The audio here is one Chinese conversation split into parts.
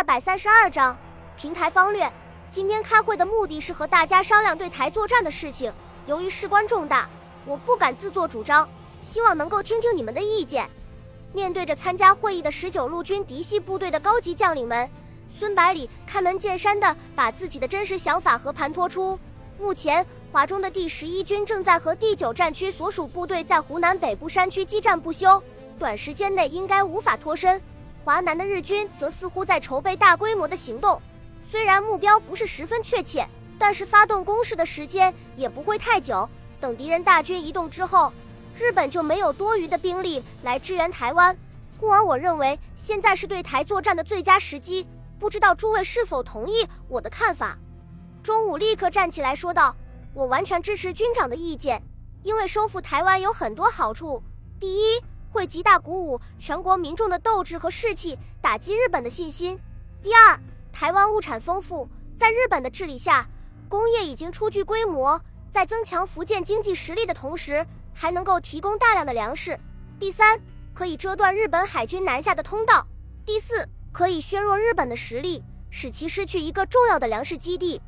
二百三十二章平台方略。今天开会的目的是和大家商量对台作战的事情。由于事关重大，我不敢自作主张，希望能够听听你们的意见。面对着参加会议的十九路军嫡系部队的高级将领们，孙百里开门见山地把自己的真实想法和盘托出。目前，华中的第十一军正在和第九战区所属部队在湖南北部山区激战不休，短时间内应该无法脱身。华南的日军则似乎在筹备大规模的行动，虽然目标不是十分确切，但是发动攻势的时间也不会太久。等敌人大军移动之后，日本就没有多余的兵力来支援台湾，故而我认为现在是对台作战的最佳时机。不知道诸位是否同意我的看法？中午立刻站起来说道：“我完全支持军长的意见，因为收复台湾有很多好处。第一，会极大鼓舞全国民众的斗志和士气，打击日本的信心。第二，台湾物产丰富，在日本的治理下，工业已经初具规模，在增强福建经济实力的同时，还能够提供大量的粮食。第三，可以遮断日本海军南下的通道。第四，可以削弱日本的实力，使其失去一个重要的粮食基地。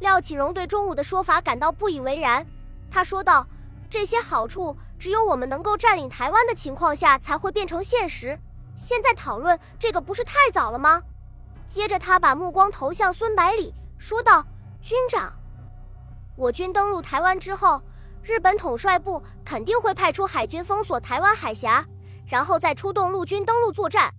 廖启荣对钟武的说法感到不以为然，他说道。这些好处只有我们能够占领台湾的情况下才会变成现实。现在讨论这个不是太早了吗？接着他把目光投向孙百里，说道：“军长，我军登陆台湾之后，日本统帅部肯定会派出海军封锁台湾海峡，然后再出动陆军登陆作战。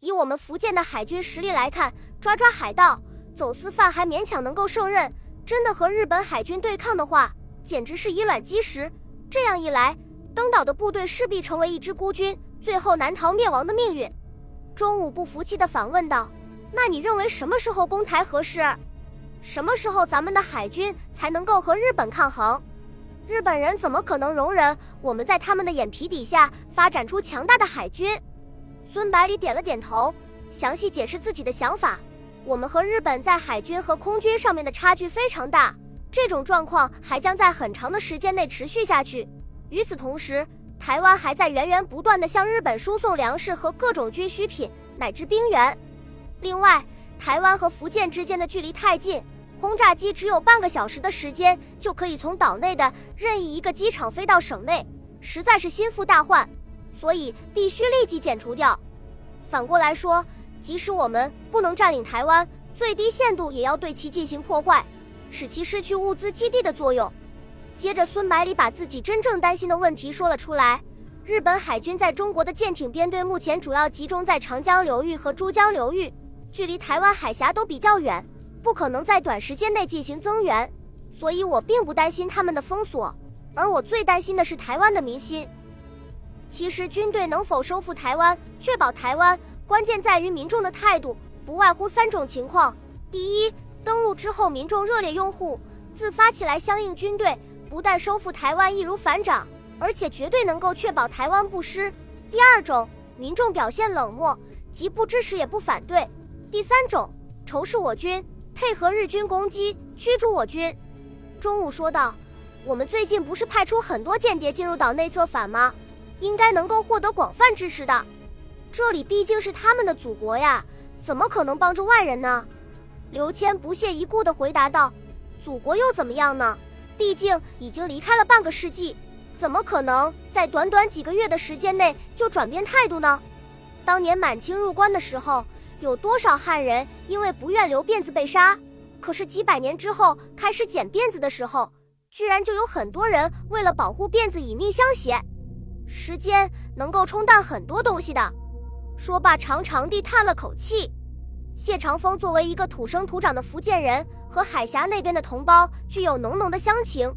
以我们福建的海军实力来看，抓抓海盗、走私犯还勉强能够胜任。真的和日本海军对抗的话，简直是以卵击石。”这样一来，登岛的部队势必成为一支孤军，最后难逃灭亡的命运。钟武不服气地反问道：“那你认为什么时候攻台合适？什么时候咱们的海军才能够和日本抗衡？日本人怎么可能容忍我们在他们的眼皮底下发展出强大的海军？”孙百里点了点头，详细解释自己的想法：“我们和日本在海军和空军上面的差距非常大。”这种状况还将在很长的时间内持续下去。与此同时，台湾还在源源不断地向日本输送粮食和各种军需品乃至兵员。另外，台湾和福建之间的距离太近，轰炸机只有半个小时的时间就可以从岛内的任意一个机场飞到省内，实在是心腹大患，所以必须立即剪除掉。反过来说，即使我们不能占领台湾，最低限度也要对其进行破坏。使其失去物资基地的作用。接着，孙百里把自己真正担心的问题说了出来：日本海军在中国的舰艇编队目前主要集中在长江流域和珠江流域，距离台湾海峡都比较远，不可能在短时间内进行增援。所以我并不担心他们的封锁，而我最担心的是台湾的民心。其实，军队能否收复台湾、确保台湾，关键在于民众的态度，不外乎三种情况：第一，登陆之后，民众热烈拥护，自发起来相应军队，不但收复台湾易如反掌，而且绝对能够确保台湾不失。第二种，民众表现冷漠，既不支持也不反对。第三种，仇视我军，配合日军攻击，驱逐我军。中午说道：“我们最近不是派出很多间谍进入岛内策反吗？应该能够获得广泛支持的。这里毕竟是他们的祖国呀，怎么可能帮助外人呢？”刘谦不屑一顾地回答道：“祖国又怎么样呢？毕竟已经离开了半个世纪，怎么可能在短短几个月的时间内就转变态度呢？当年满清入关的时候，有多少汉人因为不愿留辫子被杀？可是几百年之后开始剪辫子的时候，居然就有很多人为了保护辫子以命相携。时间能够冲淡很多东西的。”说罢，长长地叹了口气。谢长风作为一个土生土长的福建人，和海峡那边的同胞具有浓浓的乡情，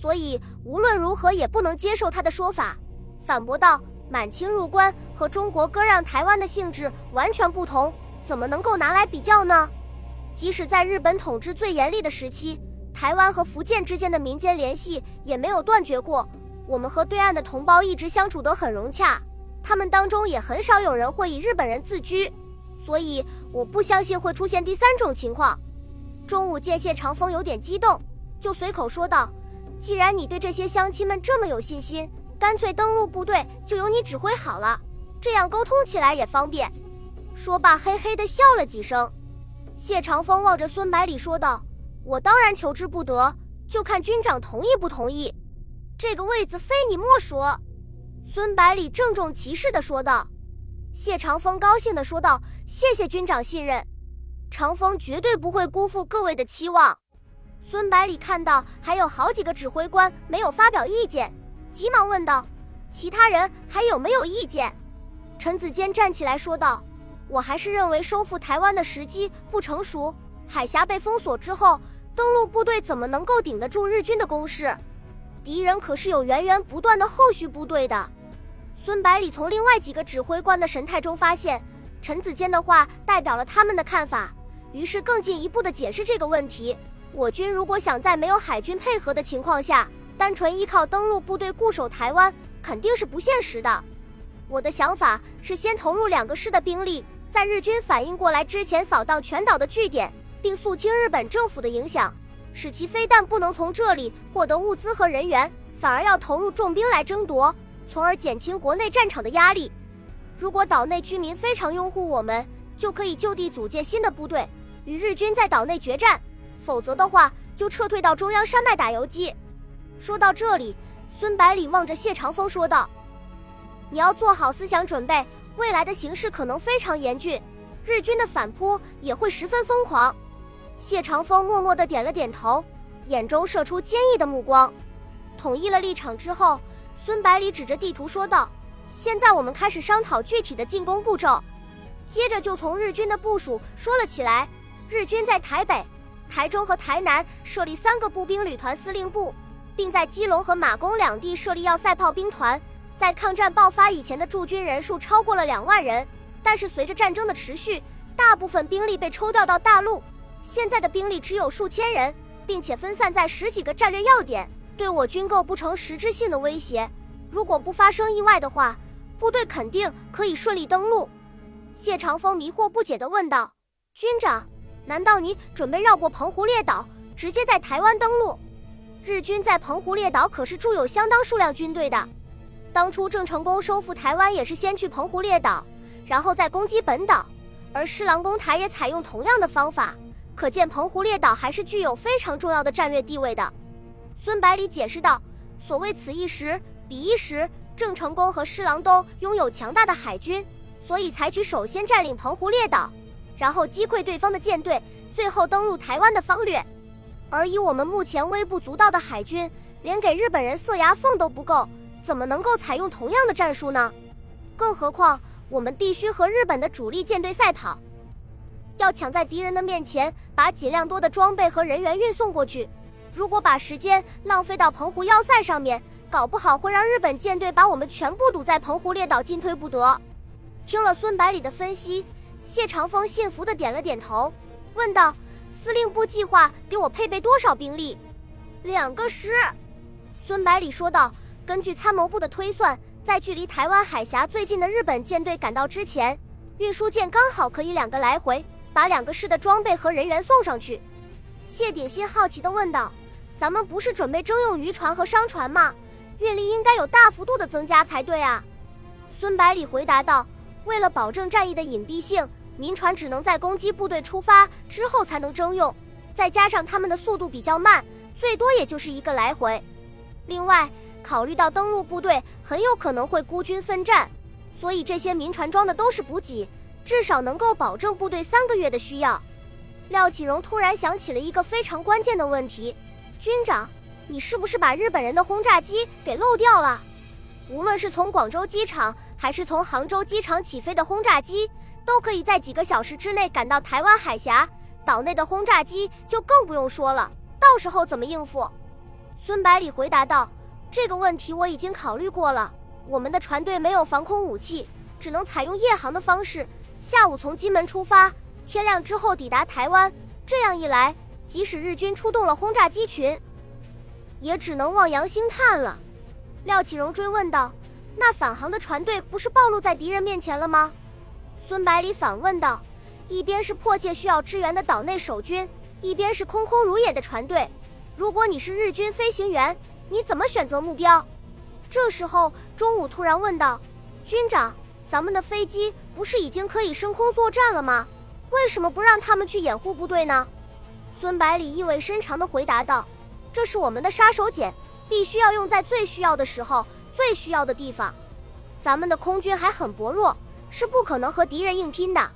所以无论如何也不能接受他的说法，反驳道：“满清入关和中国割让台湾的性质完全不同，怎么能够拿来比较呢？即使在日本统治最严厉的时期，台湾和福建之间的民间联系也没有断绝过，我们和对岸的同胞一直相处得很融洽，他们当中也很少有人会以日本人自居。”所以我不相信会出现第三种情况。中午见谢长风有点激动，就随口说道：“既然你对这些乡亲们这么有信心，干脆登陆部队就由你指挥好了，这样沟通起来也方便。”说罢，嘿嘿的笑了几声。谢长风望着孙百里说道：“我当然求之不得，就看军长同意不同意。这个位子非你莫属。”孙百里郑重其事的说道。谢长风高兴的说道：“谢谢军长信任，长风绝对不会辜负各位的期望。”孙百里看到还有好几个指挥官没有发表意见，急忙问道：“其他人还有没有意见？”陈子坚站起来说道：“我还是认为收复台湾的时机不成熟。海峡被封锁之后，登陆部队怎么能够顶得住日军的攻势？敌人可是有源源不断的后续部队的。”孙百里从另外几个指挥官的神态中发现，陈子坚的话代表了他们的看法，于是更进一步的解释这个问题：我军如果想在没有海军配合的情况下，单纯依靠登陆部队固守台湾，肯定是不现实的。我的想法是先投入两个师的兵力，在日军反应过来之前扫荡全岛的据点，并肃清日本政府的影响，使其非但不能从这里获得物资和人员，反而要投入重兵来争夺。从而减轻国内战场的压力。如果岛内居民非常拥护我们，就可以就地组建新的部队，与日军在岛内决战；否则的话，就撤退到中央山脉打游击。说到这里，孙百里望着谢长风说道：“你要做好思想准备，未来的形势可能非常严峻，日军的反扑也会十分疯狂。”谢长风默默地点了点头，眼中射出坚毅的目光。统一了立场之后。孙百里指着地图说道：“现在我们开始商讨具体的进攻步骤。”接着就从日军的部署说了起来。日军在台北、台中和台南设立三个步兵旅团司令部，并在基隆和马公两地设立要塞炮兵团。在抗战爆发以前的驻军人数超过了两万人，但是随着战争的持续，大部分兵力被抽调到大陆，现在的兵力只有数千人，并且分散在十几个战略要点。对我军构不成实质性的威胁。如果不发生意外的话，部队肯定可以顺利登陆。谢长风迷惑不解地问道：“军长，难道你准备绕过澎湖列岛，直接在台湾登陆？日军在澎湖列岛可是驻有相当数量军队的。当初郑成功收复台湾也是先去澎湖列岛，然后再攻击本岛，而施琅攻台也采用同样的方法。可见澎湖列岛还是具有非常重要的战略地位的。”孙百里解释道：“所谓此一时，彼一时。郑成功和施琅都拥有强大的海军，所以采取首先占领澎湖列岛，然后击溃对方的舰队，最后登陆台湾的方略。而以我们目前微不足道的海军，连给日本人塞牙缝都不够，怎么能够采用同样的战术呢？更何况我们必须和日本的主力舰队赛跑，要抢在敌人的面前，把尽量多的装备和人员运送过去。”如果把时间浪费到澎湖要塞上面，搞不好会让日本舰队把我们全部堵在澎湖列岛，进退不得。听了孙百里的分析，谢长风信服的点了点头，问道：“司令部计划给我配备多少兵力？”两个师。孙百里说道：“根据参谋部的推算，在距离台湾海峡最近的日本舰队赶到之前，运输舰刚好可以两个来回，把两个师的装备和人员送上去。”谢鼎新好奇的问道。咱们不是准备征用渔船和商船吗？运力应该有大幅度的增加才对啊！孙百里回答道：“为了保证战役的隐蔽性，民船只能在攻击部队出发之后才能征用，再加上他们的速度比较慢，最多也就是一个来回。另外，考虑到登陆部队很有可能会孤军奋战，所以这些民船装的都是补给，至少能够保证部队三个月的需要。”廖启荣突然想起了一个非常关键的问题。军长，你是不是把日本人的轰炸机给漏掉了？无论是从广州机场还是从杭州机场起飞的轰炸机，都可以在几个小时之内赶到台湾海峡。岛内的轰炸机就更不用说了，到时候怎么应付？孙百里回答道：“这个问题我已经考虑过了。我们的船队没有防空武器，只能采用夜航的方式，下午从金门出发，天亮之后抵达台湾。这样一来。”即使日军出动了轰炸机群，也只能望洋兴叹了。廖启荣追问道：“那返航的船队不是暴露在敌人面前了吗？孙百里反问道。一边是迫切需要支援的岛内守军，一边是空空如也的船队。如果你是日军飞行员，你怎么选择目标？这时候中午突然问道：军长，咱们的飞机不是已经可以升空作战了吗？为什么不让他们去掩护部队呢？孙百里意味深长地回答道：这是我们的杀手锏，必须要用在最需要的时候。最需要的地方。咱们的空军还很薄弱是不可能和敌人硬拼的。